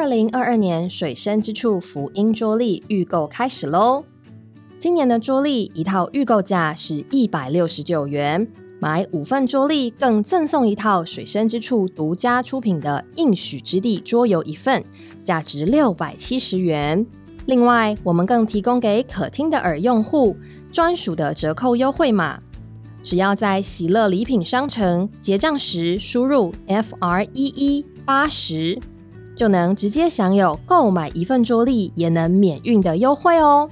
二零二二年水深之处福音桌历预购开始喽！今年的桌历一套预购价是一百六十九元，买五份桌历更赠送一套水深之处独家出品的应许之地桌游一份，价值六百七十元。另外，我们更提供给可听的耳用户专属的折扣优惠码，只要在喜乐礼品商城结账时输入 F R E E 八十。就能直接享有购买一份桌历也能免运的优惠哦！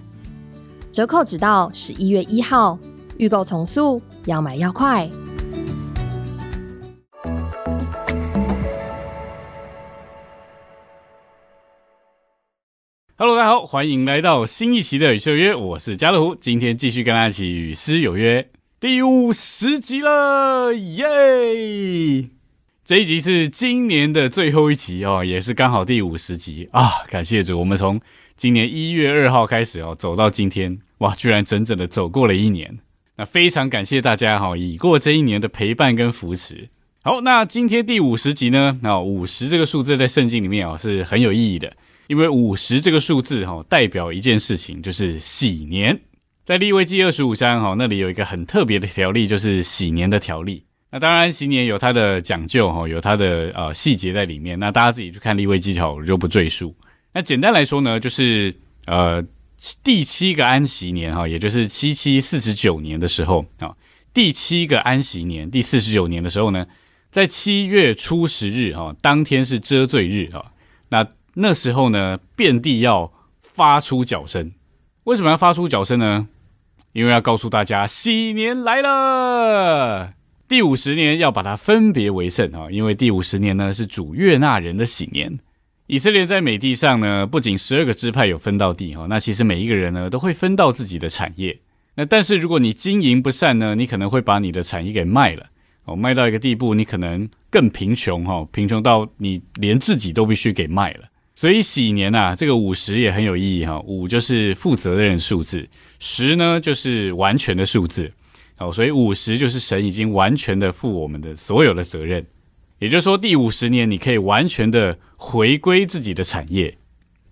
折扣只到十一月一号，预购从速，要买要快。Hello，大家好，欢迎来到新一期的与诗有约，我是家乐福，今天继续跟大家一起与诗有约，第五十集了，耶！这一集是今年的最后一集哦，也是刚好第五十集啊！感谢主，我们从今年一月二号开始哦，走到今天，哇，居然整整的走过了一年。那非常感谢大家哈，已过这一年的陪伴跟扶持。好，那今天第五十集呢？那五十这个数字在圣经里面哦是很有意义的，因为五十这个数字哈代表一件事情，就是喜年。在立位记二十五章哈那里有一个很特别的条例，就是喜年的条例。那当然，新年有它的讲究哈，有它的呃细节在里面。那大家自己去看立位技巧，我就不赘述。那简单来说呢，就是呃第七个安息年哈，也就是七七四十九年的时候啊，第七个安息年第四十九年的时候呢，在七月初十日哈，当天是遮罪日啊。那那时候呢，遍地要发出脚声。为什么要发出脚声呢？因为要告诉大家，喜年来了。第五十年要把它分别为圣啊，因为第五十年呢是主悦纳人的喜年。以色列在美地上呢，不仅十二个支派有分到地哈，那其实每一个人呢都会分到自己的产业。那但是如果你经营不善呢，你可能会把你的产业给卖了哦，卖到一个地步，你可能更贫穷哈，贫穷到你连自己都必须给卖了。所以喜年呐，这个五十也很有意义哈，五就是负责任数字，十呢就是完全的数字。哦，所以五十就是神已经完全的负我们的所有的责任，也就是说，第五十年你可以完全的回归自己的产业。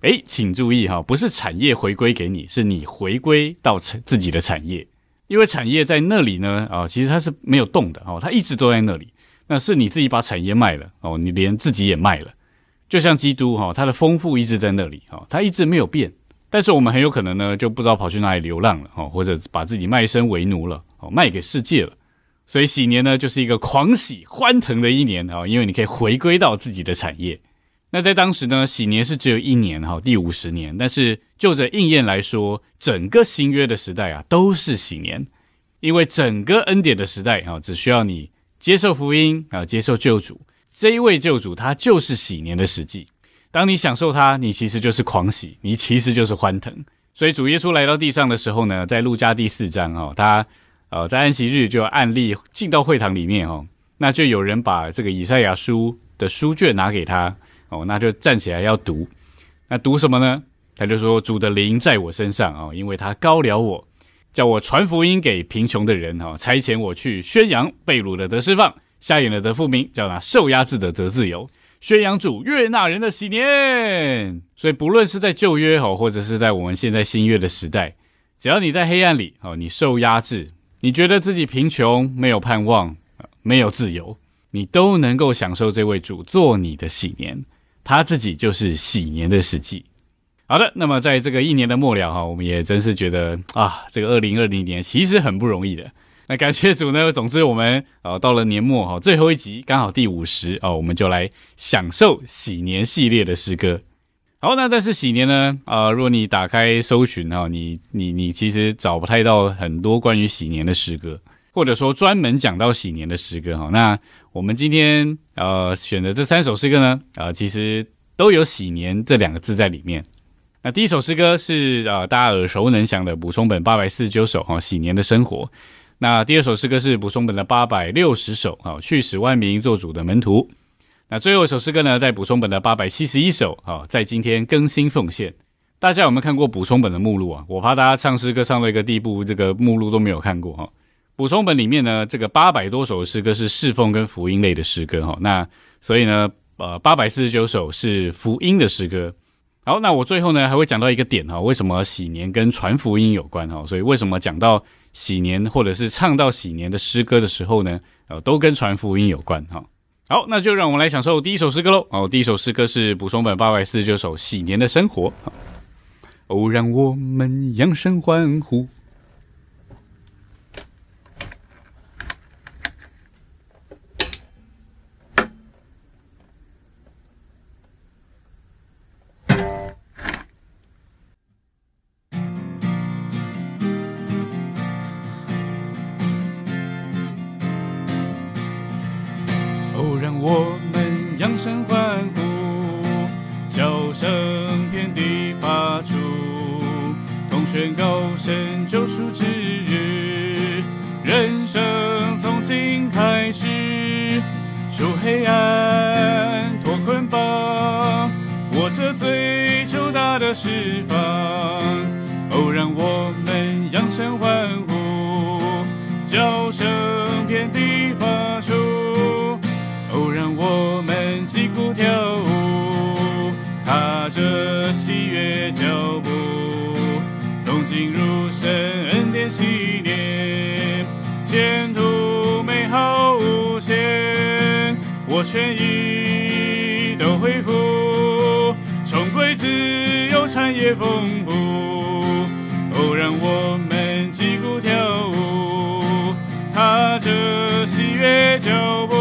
诶，请注意哈，不是产业回归给你，是你回归到自己的产业，因为产业在那里呢，啊，其实它是没有动的哦，它一直都在那里。那是你自己把产业卖了哦，你连自己也卖了，就像基督哈，它的丰富一直在那里哈，它一直没有变。但是我们很有可能呢，就不知道跑去哪里流浪了哦，或者把自己卖身为奴了。卖给世界了，所以喜年呢就是一个狂喜欢腾的一年啊，因为你可以回归到自己的产业。那在当时呢，喜年是只有一年哈，第五十年。但是就着应验来说，整个新约的时代啊都是喜年，因为整个恩典的时代啊，只需要你接受福音啊，接受救主这一位救主，他就是喜年的实际。当你享受他，你其实就是狂喜，你其实就是欢腾。所以主耶稣来到地上的时候呢，在路加第四章啊，他。呃，在安息日就案例进到会堂里面哦，那就有人把这个以赛亚书的书卷拿给他哦，那就站起来要读。那读什么呢？他就说：“主的灵在我身上哦，因为他高了我，叫我传福音给贫穷的人哦，差遣我去宣扬被掳的得释放，瞎眼的得复明，叫那受压制的得自由，宣扬主悦纳人的喜年。所以不论是在旧约哦，或者是在我们现在新约的时代，只要你在黑暗里哦，你受压制。”你觉得自己贫穷、没有盼望、没有自由，你都能够享受这位主做你的喜年，他自己就是喜年的实际。好的，那么在这个一年的末了哈，我们也真是觉得啊，这个二零二零年其实很不容易的。那感谢主呢，总之我们啊到了年末哈，最后一集刚好第五十哦，我们就来享受喜年系列的诗歌。好，那但是喜年呢？啊，如果你打开搜寻哈，你你你其实找不太到很多关于喜年的诗歌，或者说专门讲到喜年的诗歌哈。那我们今天呃选的这三首诗歌呢，啊，其实都有喜年这两个字在里面。那第一首诗歌是啊大家耳熟能详的补充本八百四十九首哈，喜年的生活。那第二首诗歌是补充本的八百六十首啊，去使万民做主的门徒。那最后一首诗歌呢，在补充本的八百七十一首啊，在今天更新奉献。大家有没有看过补充本的目录啊？我怕大家唱诗歌唱到一个地步，这个目录都没有看过哈。补充本里面呢，这个八百多首诗歌是侍奉跟福音类的诗歌哈。那所以呢，呃八百四十九首是福音的诗歌。好，那我最后呢还会讲到一个点哈，为什么喜年跟传福音有关哈？所以为什么讲到喜年或者是唱到喜年的诗歌的时候呢，呃，都跟传福音有关哈。好，那就让我们来享受第一首诗歌喽。哦，第一首诗歌是补充本八百四十九首《喜年的生活》。哦，让我们扬声欢呼。的释放。哦，让我们扬声欢呼，叫声遍地发出。哦，让我们击鼓跳舞，踏着喜悦脚步，同进入神恩典喜念，前途美好无限，我全意都恢复，重归自。产业丰富。哦，让我们击鼓跳舞，踏着喜悦脚步。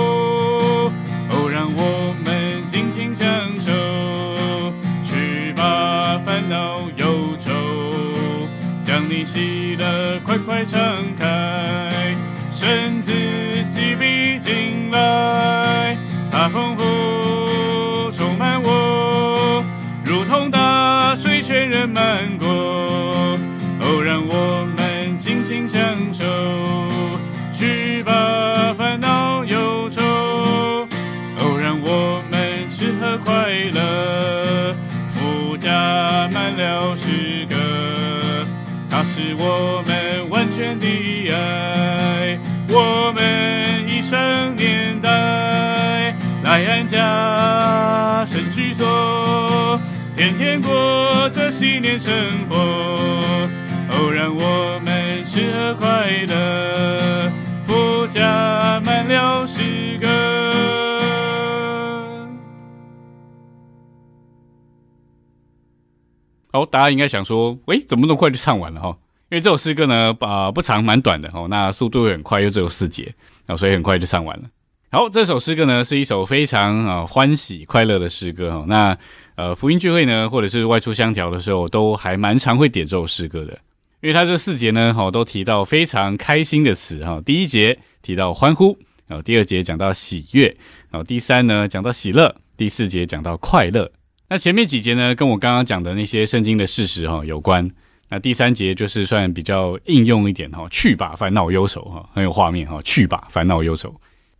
哦，让我们尽情享受，去把烦恼忧愁，将你喜乐快快敞开，身子即逼进来。水全人漫过。哦，让我们尽情享受，去把烦恼忧愁。哦，让我们吃喝快乐，富家满了诗歌，它是我们完全的爱，我们一生年代。来安家，生居所，天天过着新年生活。哦，让我们吃喝快乐，附加满了诗歌。好，大家应该想说，喂，怎么那么快就唱完了哈？因为这首诗歌呢，啊，不长，蛮短的哦。那速度很快，又只有四节，啊，所以很快就唱完了。好，这首诗歌呢是一首非常啊欢喜快乐的诗歌哈。那呃福音聚会呢，或者是外出相调的时候，都还蛮常会点这首诗歌的，因为它这四节呢，哈都提到非常开心的词哈。第一节提到欢呼，然后第二节讲到喜悦，然后第三呢讲到喜乐，第四节讲到快乐。那前面几节呢，跟我刚刚讲的那些圣经的事实哈有关。那第三节就是算比较应用一点哈，去吧烦恼忧愁哈，很有画面哈，去吧烦恼忧愁。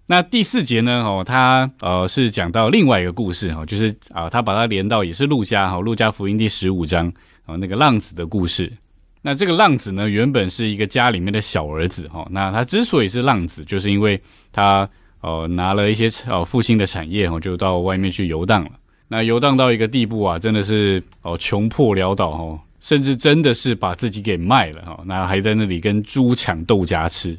那第四节呢？哦，他呃是讲到另外一个故事哈，就是啊，他把它连到也是路加哈，路加福音第十五章啊，那个浪子的故事。那这个浪子呢，原本是一个家里面的小儿子哈。那他之所以是浪子，就是因为他呃拿了一些呃父亲的产业哈，就到外面去游荡了。那游荡到一个地步啊，真的是哦穷破潦倒哈，甚至真的是把自己给卖了哈。那还在那里跟猪抢豆荚吃。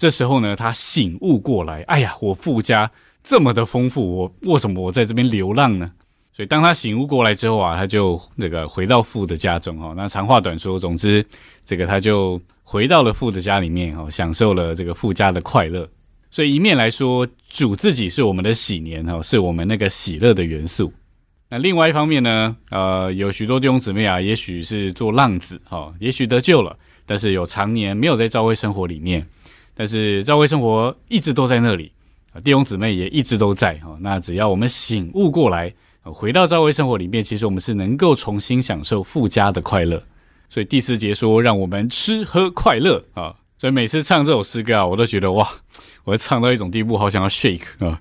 这时候呢，他醒悟过来，哎呀，我富家这么的丰富，我为什么我在这边流浪呢？所以当他醒悟过来之后啊，他就那个回到富的家中哈。那长话短说，总之这个他就回到了富的家里面哈，享受了这个富家的快乐。所以一面来说，主自己是我们的喜年哈，是我们那个喜乐的元素。那另外一方面呢，呃，有许多弟兄姊妹啊，也许是做浪子哈，也许得救了，但是有常年没有在教会生活里面。但是教会生活一直都在那里啊，弟兄姊妹也一直都在哈。那只要我们醒悟过来，回到教会生活里面，其实我们是能够重新享受附加的快乐。所以第四节说，让我们吃喝快乐啊。所以每次唱这首诗歌啊，我都觉得哇，我唱到一种地步，好想要 shake 啊。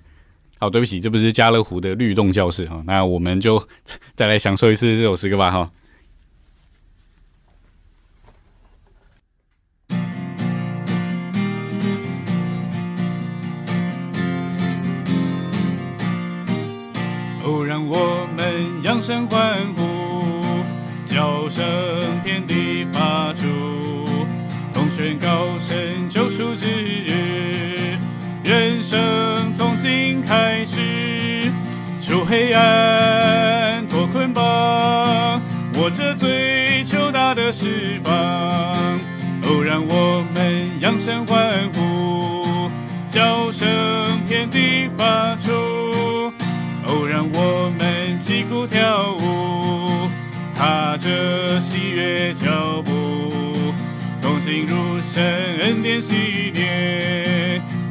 好，对不起，这不是家乐福的律动教室哈。那我们就 再来享受一次这首诗歌吧哈。开始，出黑暗脱捆绑，握着最求大的释放。哦，让我们扬声欢呼，叫声天地发出。哦，让我们击鼓跳舞，踏着喜悦脚步，同心入神恩典喜殿，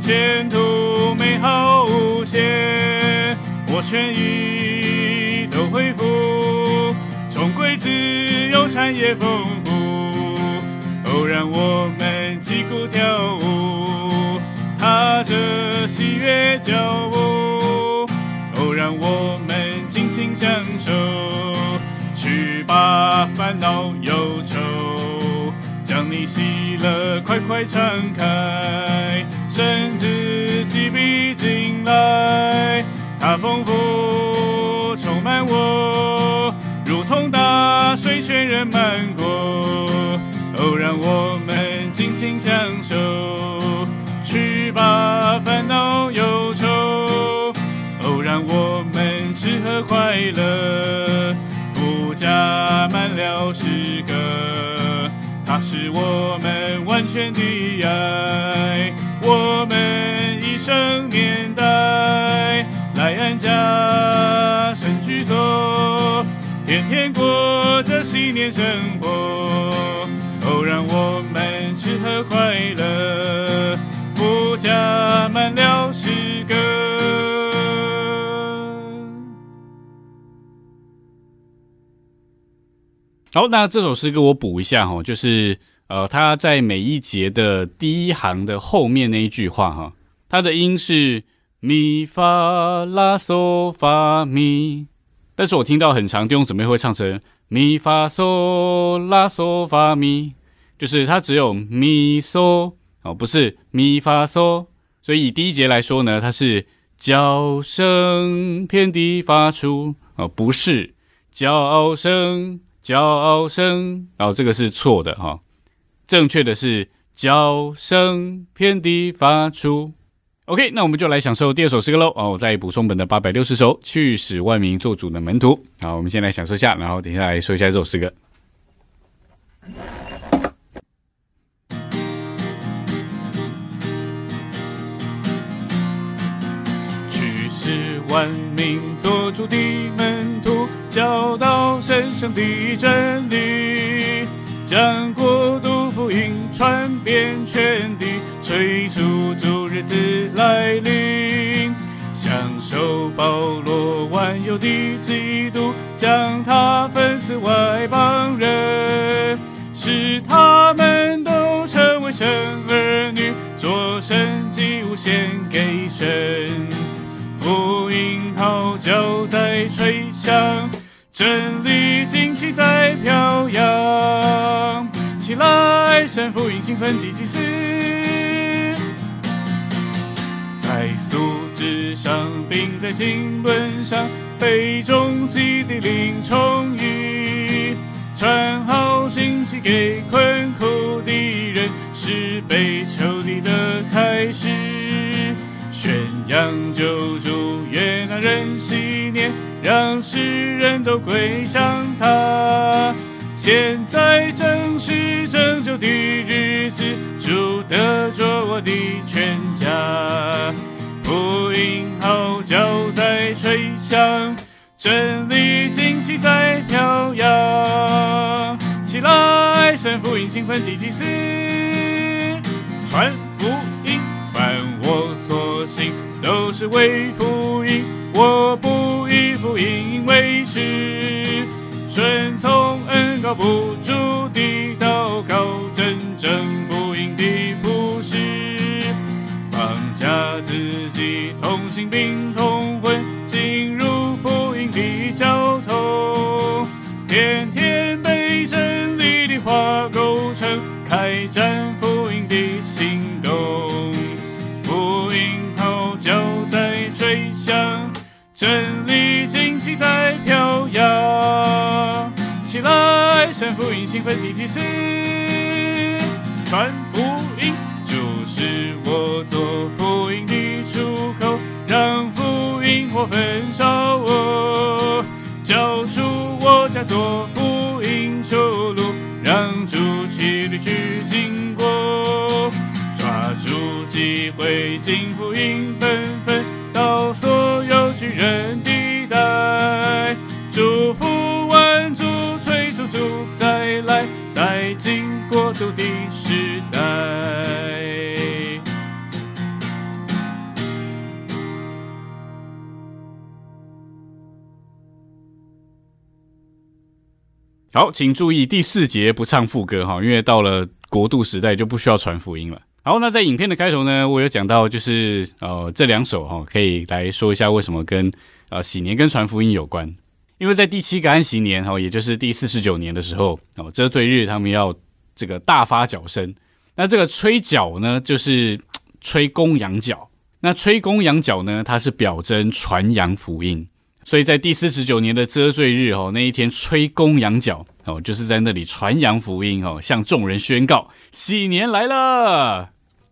前途美好无限，我全意都恢复，重归自由产业丰富。哦，让我们击鼓跳舞，踏着喜悦脚步。哦，让我们尽情享受，去把烦恼忧愁，将你喜乐快快敞开，神自己必进来，它丰富充满我，如同大水全人满过。哦，让我们尽情享受，去把烦恼忧愁。哦，让我们吃喝快乐，福加满了诗歌，它是我们完全的爱，我们一生年代来安家神居座，天天过着新年生活。哦，让我们吃喝快乐，福加满了诗歌。好，那这首诗歌我补一下哈，就是呃，它在每一节的第一行的后面那一句话哈，它的音是咪发拉嗦发咪，但是我听到很长弟兄姊妹会唱成咪发嗦拉嗦发咪，就是它只有咪嗦哦，不是咪发嗦，所以以第一节来说呢，它是叫声遍地发出哦，不是骄傲声。骄傲声，然后这个是错的哈，正确的是叫声偏低发出。OK，那我们就来享受第二首诗歌喽。哦，我再补充本的八百六十首，去使万民做主的门徒。好，我们先来享受一下，然后等一下来说一下这首诗歌。去使万民做主的门徒。教导神圣的真理，将国度福音传遍全地，催促主日子来临，享受保罗万有的基督，将他分赐外邦人，使他们都成为神儿女，做神祭物献给神，福音号角在吹响。真理旌旗在飘扬，起来，神父引兴奋地祭司，在素质上，并在经纶上，被终极的灵宠遇，传好信息给困苦的人，是被囚的的开始，宣扬救主，悦纳人信念。让世人都归向他。现在正的全家。福音号角在吹响，真理旌旗在飘扬。起来，神福音兴奋的祭司，传福音，凡我所行都是为福音。我不以福音为耻，顺从恩高不福音兴奋好，请注意第四节不唱副歌哈，因为到了国度时代就不需要传福音了。好，那在影片的开头呢，我有讲到就是呃这两首哈，可以来说一下为什么跟呃喜年跟传福音有关。因为在第七个安息年哈，也就是第四十九年的时候哦，遮罪日他们要这个大发角声。那这个吹角呢，就是吹公羊角。那吹公羊角呢，它是表征传扬福音。所以在第四十九年的遮罪日哦，那一天吹公羊角哦，就是在那里传扬福音哦，向众人宣告喜年来了。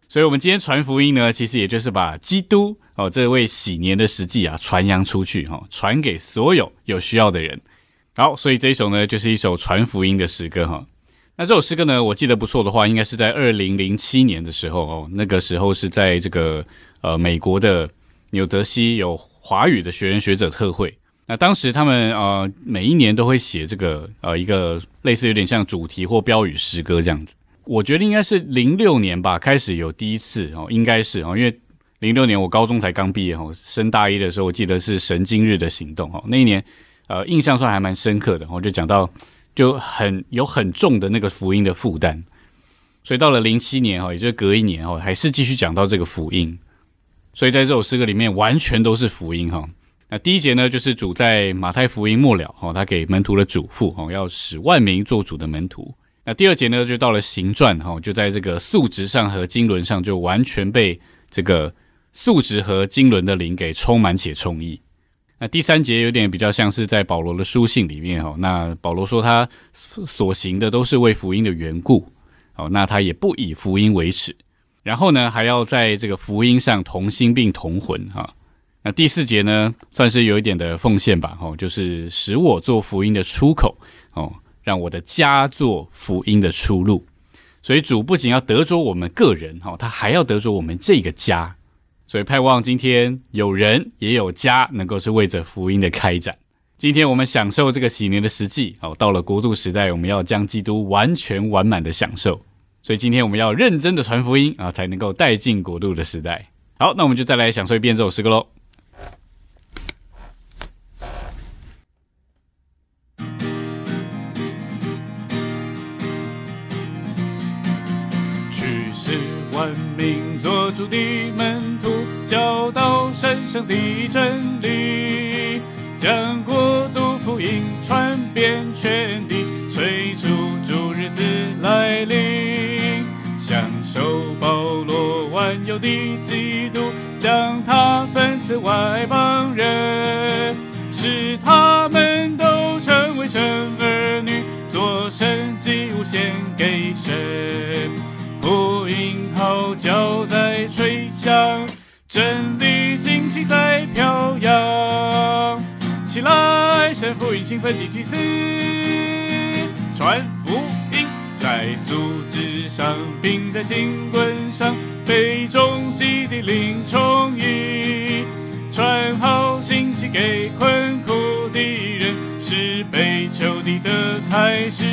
所以，我们今天传福音呢，其实也就是把基督哦这位喜年的实际啊传扬出去哈，传给所有有需要的人。好，所以这一首呢，就是一首传福音的诗歌哈。那这首诗歌呢，我记得不错的话，应该是在二零零七年的时候哦，那个时候是在这个呃美国的纽泽西有。华语的学员学者特会，那当时他们呃每一年都会写这个呃一个类似有点像主题或标语诗歌这样子。我觉得应该是零六年吧，开始有第一次哦，应该是哦，因为零六年我高中才刚毕业哦，升大一的时候，我记得是神经日的行动哦，那一年呃印象算还蛮深刻的，我就讲到就很有很重的那个福音的负担，所以到了零七年哈，也就是隔一年哦，还是继续讲到这个福音。所以在这首诗歌里面，完全都是福音哈。那第一节呢，就是主在马太福音末了哈，他给门徒的嘱咐哈，要使万民做主的门徒。那第二节呢，就到了行传哈，就在这个素质上和经纶上，就完全被这个素质和经纶的灵给充满且充溢。那第三节有点比较像是在保罗的书信里面哈，那保罗说他所行的都是为福音的缘故，哦，那他也不以福音为耻。然后呢，还要在这个福音上同心并同魂哈。那第四节呢，算是有一点的奉献吧，哦，就是使我做福音的出口哦，让我的家做福音的出路。所以主不仅要得着我们个人哈，他还要得着我们这个家。所以盼望今天有人也有家，能够是为着福音的开展。今天我们享受这个喜年的实际哦，到了国度时代，我们要将基督完全完满的享受。所以今天我们要认真的传福音啊，才能够带进国度的时代。好，那我们就再来享受一遍这首诗歌喽。去世万民做主的门徒，教导神圣的真理，将国度福音传遍全地，催有的基督将他分赐外邦人，使他们都成为神儿女，做神祭物献给神。福音号角在吹响，真理旌旗在飘扬。起来，神福音兴奋地祭司，传福音在素质上，并在经棍。被终极的灵宠溺，传好信息给困苦的人，是被求的的开始。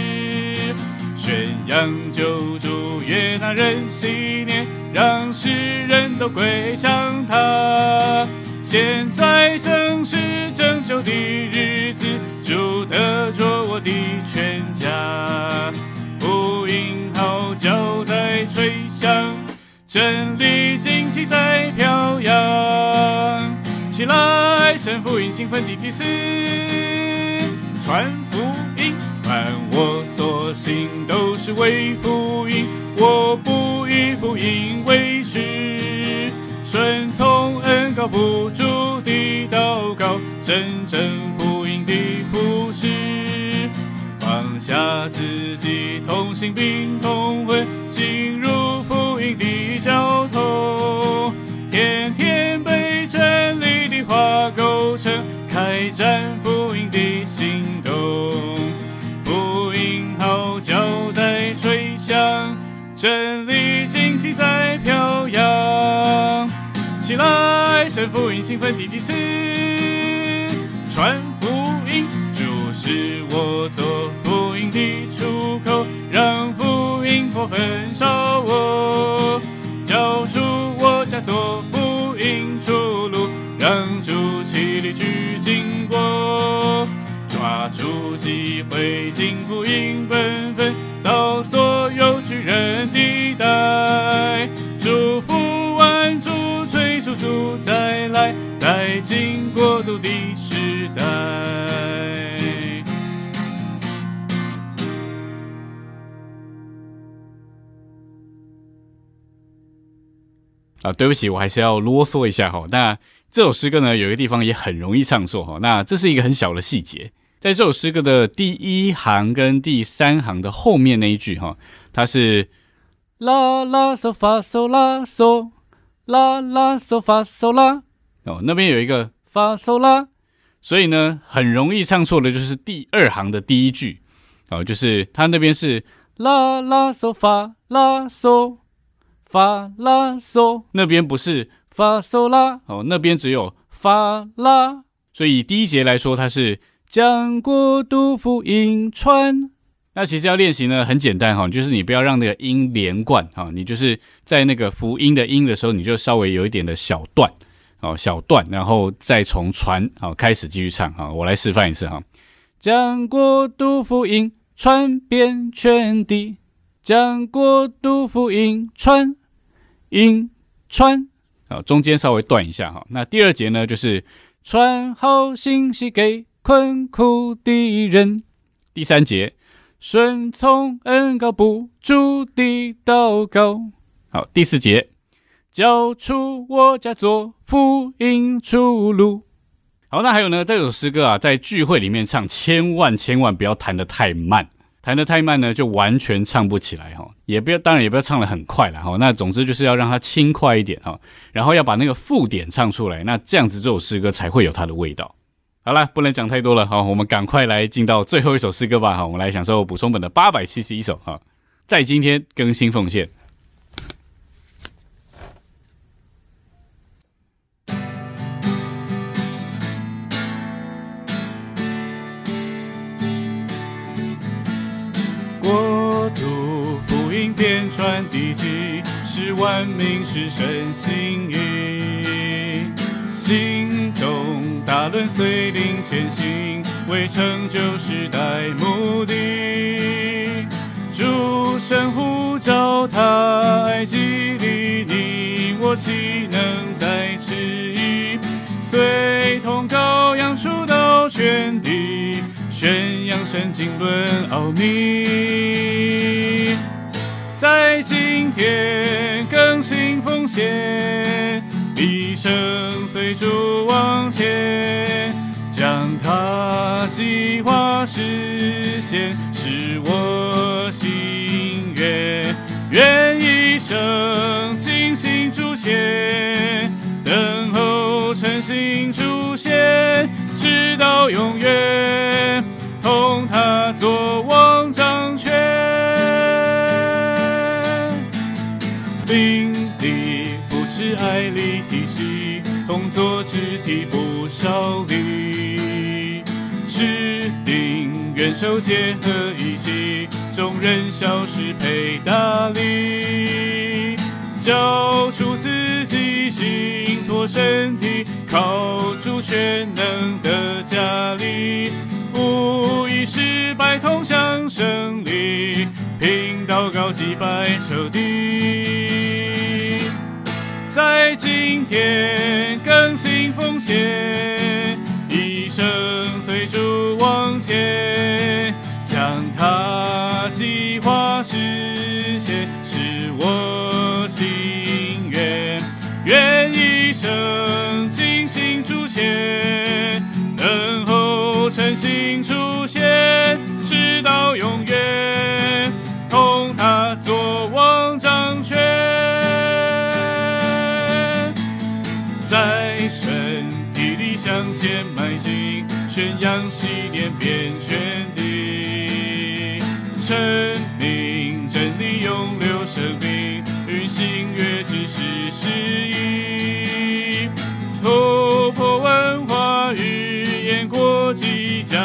宣扬救主约拿人信念，让世人都归向他。现在正是拯救的真理旌旗在飘扬，起来，神福音兴奋地祭司，传福音，凡我所行都是为福音，我不以福音为耻，顺从恩高不住的祷告，真正福音的服饰，放下自己同心并同魂，进入开展福音的行动，福音号角在吹响，真理惊喜在飘扬，起来，神福音兴奋的祭司，传福音，主是我做福音的出口，让福音火焚烧我，交出我家做福音出路，让主起力去经过，抓住机会进福音奔奔到所有巨人地带，祝福万族催促主再来，带进国度的时代。啊，对不起，我还是要啰嗦一下哈。那这首诗歌呢，有一个地方也很容易唱错哈。那这是一个很小的细节，在这首诗歌的第一行跟第三行的后面那一句哈，它是啦啦嗦发嗦啦嗦啦啦嗦发嗦啦哦，那边有一个发嗦啦，所以呢，很容易唱错的就是第二行的第一句哦，就是它那边是啦啦嗦发啦嗦。发啦嗦，那边不是发嗦啦哦，那边只有发啦，所以第一节来说，它是将国度福音传。那其实要练习呢，很简单哈，就是你不要让那个音连贯哈，你就是在那个福音的音的时候，你就稍微有一点的小段哦，小段，然后再从传好开始继续唱哈。我来示范一次哈，将国度福音传遍全地，将国度福音传。音传啊，中间稍微断一下哈。那第二节呢，就是传好信息给困苦的人。第三节顺从恩高不住的祷告。好，第四节交出我家做福音出路。好，那还有呢，这首诗歌啊，在聚会里面唱，千万千万不要弹得太慢。弹得太慢呢，就完全唱不起来哈。也不要，当然也不要唱得很快了哈。那总之就是要让它轻快一点哈，然后要把那个附点唱出来，那这样子这首诗歌才会有它的味道。好了，不能讲太多了好，我们赶快来进到最后一首诗歌吧好。我们来享受补充本的八百七十一首哈，在今天更新奉献。国度福音遍传地极，是万民是神心意。大轮随灵前行，为成就时代目的。主神呼召他，爱激励你，我岂能再迟疑？随同羔羊出到全地。宣扬神经论奥秘，在今天更新奉献，一生追逐往前，将它计划实现，是我心愿。愿一生尽心主前，等候诚心出现，直到永远。少力，指定元首结合一起，众人消失配大力，交出自己心托身体，靠住全能的加力。无疑失败，同向胜利，拼祷告击败仇敌，在今天更新奉献，一生随主往前，将他计划实现，是我心愿，愿一生尽心主前。诚心出现，直。到永远，宣扬信念遍全地，生命真理永留生命，运行乐知识诗意，突破文化语言国际，将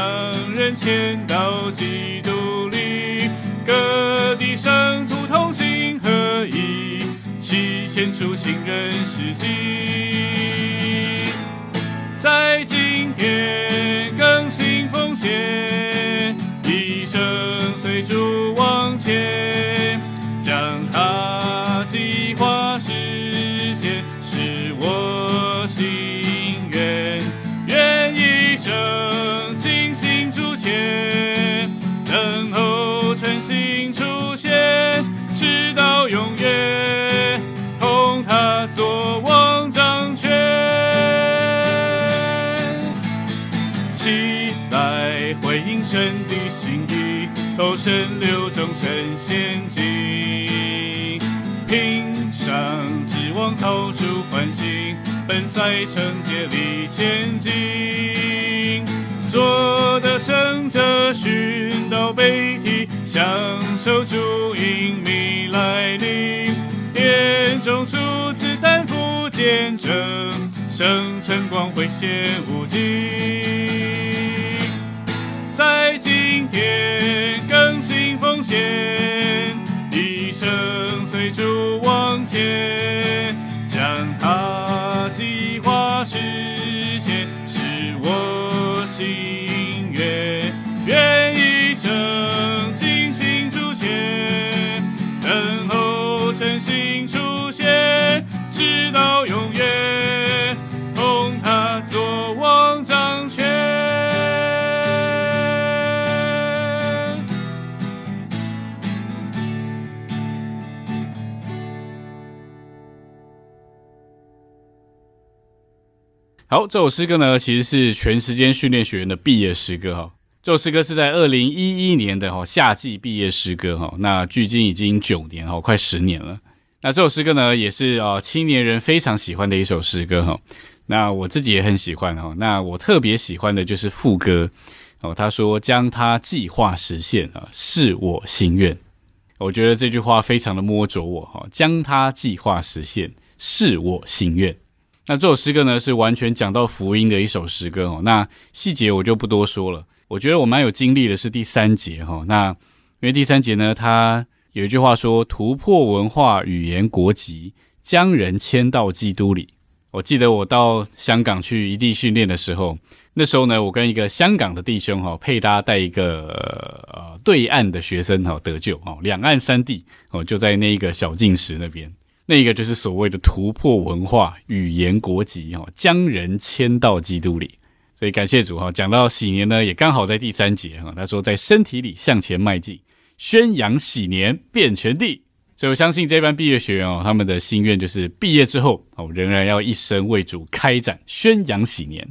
人迁到基督里，各地圣徒同心合一，齐献出新人事迹。在今天更新奉献，指望投出欢心，本赛程接力前进。做的胜者寻到北体，享受主引迷来临，殿中数字担负见证，生辰光辉显无尽。在今天好，这首诗歌呢，其实是全时间训练学员的毕业诗歌哈。这首诗歌是在二零一一年的哈夏季毕业诗歌哈，那距今已经九年哈，快十年了。那这首诗歌呢，也是啊青年人非常喜欢的一首诗歌哈。那我自己也很喜欢哈。那我特别喜欢的就是副歌哦，他说将他计划实现啊，是我心愿。我觉得这句话非常的摸着我哈，将他计划实现是我心愿。那这首诗歌呢，是完全讲到福音的一首诗歌哦。那细节我就不多说了。我觉得我蛮有经历的是第三节哈。那因为第三节呢，它有一句话说：突破文化、语言、国籍，将人迁到基督里。我记得我到香港去异地训练的时候，那时候呢，我跟一个香港的弟兄哈配搭带一个呃对岸的学生哈得救哦，两岸三地哦就在那一个小径石那边。那个就是所谓的突破文化、语言、国籍，哈，将人迁到基督里。所以感谢主，哈，讲到喜年呢，也刚好在第三节，哈，他说在身体里向前迈进，宣扬喜年遍全地。所以我相信这班毕业学员哦，他们的心愿就是毕业之后哦，仍然要一生为主开展，宣扬喜年。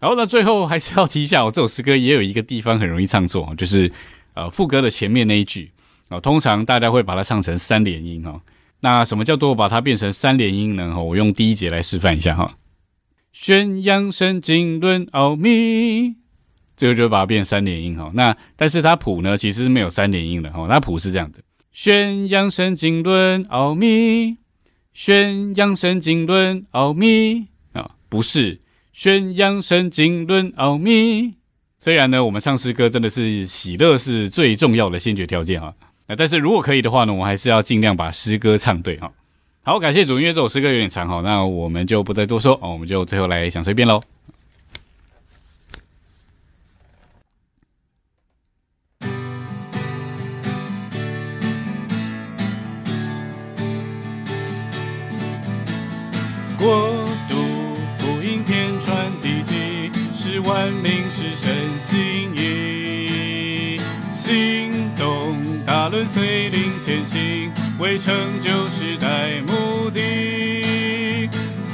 然后呢，最后还是要提一下，我这首诗歌也有一个地方很容易唱错，就是呃副歌的前面那一句啊，通常大家会把它唱成三连音，哈。那什么叫做把它变成三连音呢？我用第一节来示范一下哈。宣扬圣经论奥秘，这个就把它变三连音哈。那但是它谱呢，其实是没有三连音的哈。它谱是这样的：宣扬圣经论奥秘，宣扬圣经论奥秘啊，不是宣扬圣经论奥秘。虽然呢，我们唱诗歌真的是喜乐是最重要的先决条件哈。但是如果可以的话呢，我还是要尽量把诗歌唱对哈。好，感谢主，因为这首诗歌有点长哈，那我们就不再多说哦，我们就最后来想随便喽。国度福音天传递机，使万民是神为成就时代目的。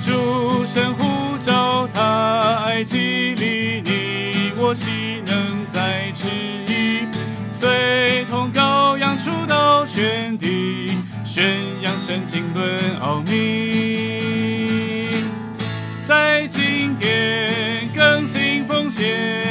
主神呼召他，爱激励你，我岂能再迟疑？最宣地，宣扬圣经论奥秘，在今天更新奉献，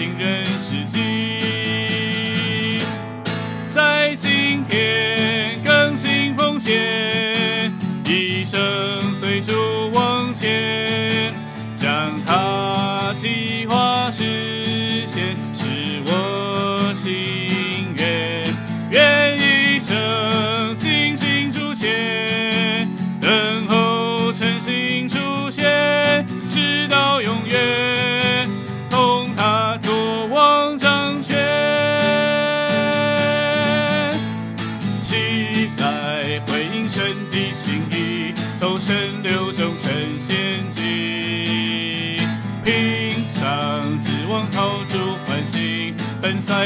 献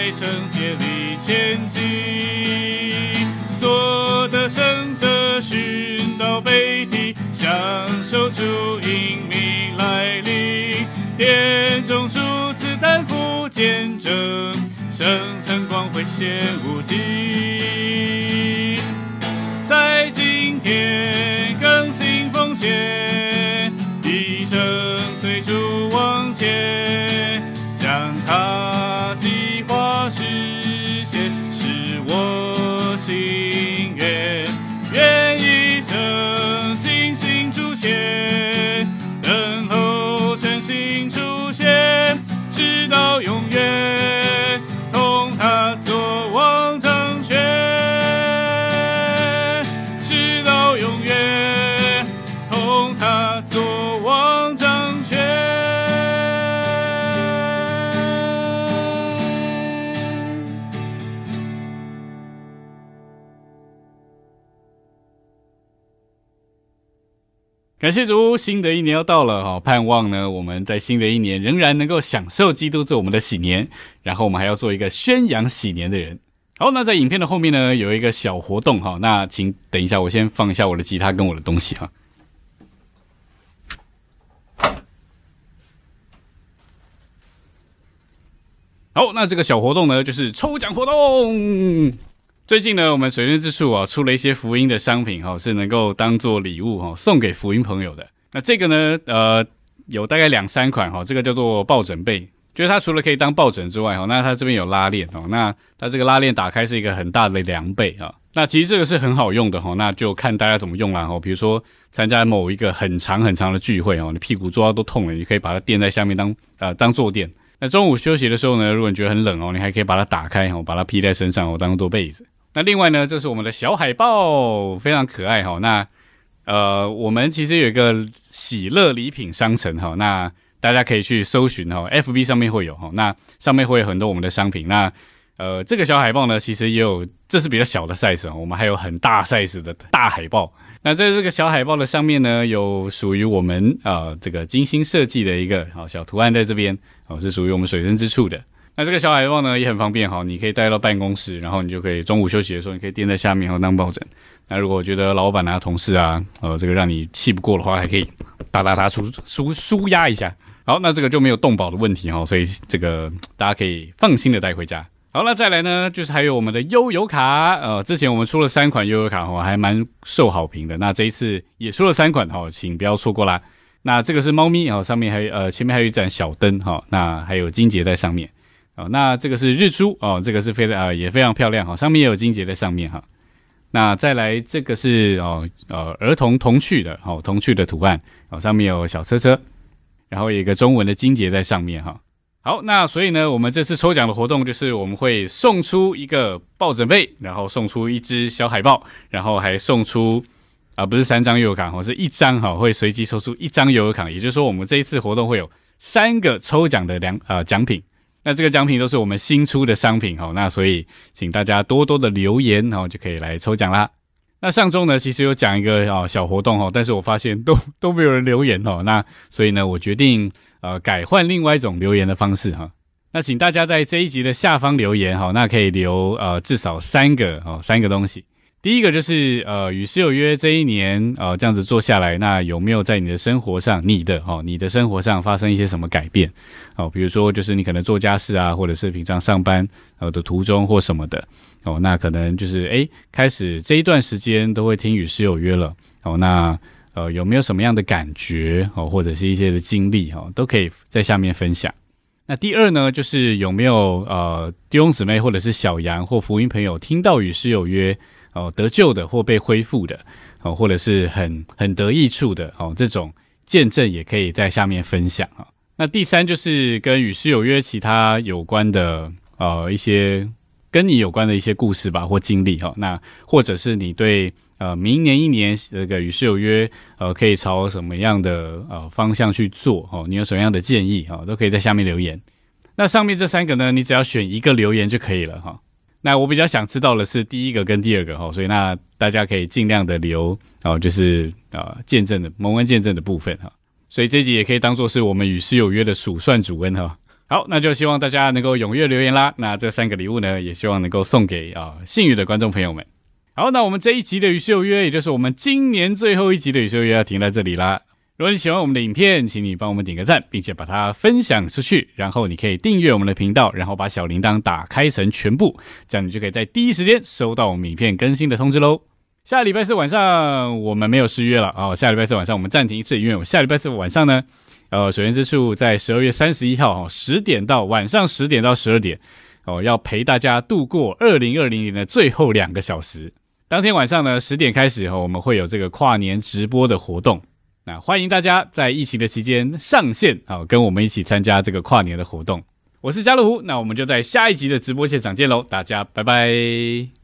本赛圣竭力前进，做得胜者寻到北体，享受主英明来临，殿中主子担负见证，生辰光辉显无际。在今天更新奉献，感谢主，新的一年要到了哈，盼望呢我们在新的一年仍然能够享受基督做我们的喜年，然后我们还要做一个宣扬喜年的人。好，那在影片的后面呢有一个小活动哈，那请等一下，我先放一下我的吉他跟我的东西哈。好，那这个小活动呢就是抽奖活动。最近呢，我们水润之处啊出了一些福音的商品哈，是能够当做礼物哈送给福音朋友的。那这个呢，呃，有大概两三款哈，这个叫做抱枕被，就是它除了可以当抱枕之外哈，那它这边有拉链哦，那它这个拉链打开是一个很大的凉被啊。那其实这个是很好用的哈，那就看大家怎么用了哈。比如说参加某一个很长很长的聚会哦，你屁股坐到都痛了，你可以把它垫在下面当呃当坐垫。那中午休息的时候呢，如果你觉得很冷哦，你还可以把它打开哦，把它披在身上哦，当做被子。那另外呢，就是我们的小海报，非常可爱哈。那呃，我们其实有一个喜乐礼品商城哈，那大家可以去搜寻哈，FB 上面会有哈，那上面会有很多我们的商品。那呃，这个小海报呢，其实也有，这是比较小的 size 哦，我们还有很大 size 的大海报。那在这个小海报的上面呢，有属于我们啊这个精心设计的一个好小图案在这边哦，是属于我们水深之处的。那这个小海报呢也很方便哈，你可以带到办公室，然后你就可以中午休息的时候，你可以垫在下面然后当抱枕。那如果觉得老板啊、同事啊，呃，这个让你气不过的话，还可以打打打舒舒舒压一下。好，那这个就没有动保的问题哈，所以这个大家可以放心的带回家。好，那再来呢，就是还有我们的悠游卡，呃，之前我们出了三款悠游卡哦，还蛮受好评的。那这一次也出了三款哈，请不要错过啦。那这个是猫咪哦，上面还有呃前面还有一盏小灯哈，那还有金杰在上面哦。那这个是日珠哦，这个是非常呃也非常漂亮哈，上面也有金节在上面哈。那再来这个是哦呃儿童童趣的哦童趣的图案哦，上面有小车车，然后有一个中文的金节在上面哈。好，那所以呢，我们这次抽奖的活动就是我们会送出一个抱枕被，然后送出一只小海豹，然后还送出啊，不是三张悠游卡，哦，是一张哈，会随机抽出一张悠游卡，也就是说，我们这一次活动会有三个抽奖的两呃奖品，那这个奖品都是我们新出的商品哈，那所以请大家多多的留言，然后就可以来抽奖啦。那上周呢，其实有讲一个哦小活动哈，但是我发现都都没有人留言哦，那所以呢，我决定。呃，改换另外一种留言的方式哈。那请大家在这一集的下方留言哈，那可以留呃至少三个哦，三个东西。第一个就是呃与室友约这一年呃这样子做下来，那有没有在你的生活上，你的哦你的生活上发生一些什么改变哦？比如说就是你可能做家事啊，或者是平常上班呃的途中或什么的哦，那可能就是哎开始这一段时间都会听与室友约了哦，那。呃，有没有什么样的感觉哦，或者是一些的经历哈，都可以在下面分享。那第二呢，就是有没有呃弟兄姊妹或者是小杨或福音朋友听到与师有约哦得救的或被恢复的哦，或者是很很得益处的哦，这种见证也可以在下面分享啊。那第三就是跟与师有约其他有关的呃一些跟你有关的一些故事吧或经历哈，那或者是你对。呃，明年一年这个与世有约，呃，可以朝什么样的呃方向去做？哦，你有什么样的建议？哈，都可以在下面留言。那上面这三个呢，你只要选一个留言就可以了，哈。那我比较想知道的是第一个跟第二个，哈，所以那大家可以尽量的留，哦，就是呃见证的蒙恩见证的部分，哈。所以这集也可以当做是我们与世有约的数算主恩，哈。好，那就希望大家能够踊跃留言啦。那这三个礼物呢，也希望能够送给啊幸运的观众朋友们。好，那我们这一集的与秀约，也就是我们今年最后一集的与秀约，要停在这里啦。如果你喜欢我们的影片，请你帮我们点个赞，并且把它分享出去。然后你可以订阅我们的频道，然后把小铃铛打开成全部，这样你就可以在第一时间收到我们影片更新的通知喽。下礼拜四晚上我们没有失约了哦，下礼拜四晚上我们暂停一次，因为我下礼拜四晚上呢，呃，首先之处在十二月三十一号十点到晚上十点到十二点哦，要陪大家度过二零二零年的最后两个小时。当天晚上呢，十点开始后，我们会有这个跨年直播的活动。那欢迎大家在疫情的期间上线啊，跟我们一起参加这个跨年的活动。我是加乐虎，那我们就在下一集的直播现场见喽，大家拜拜。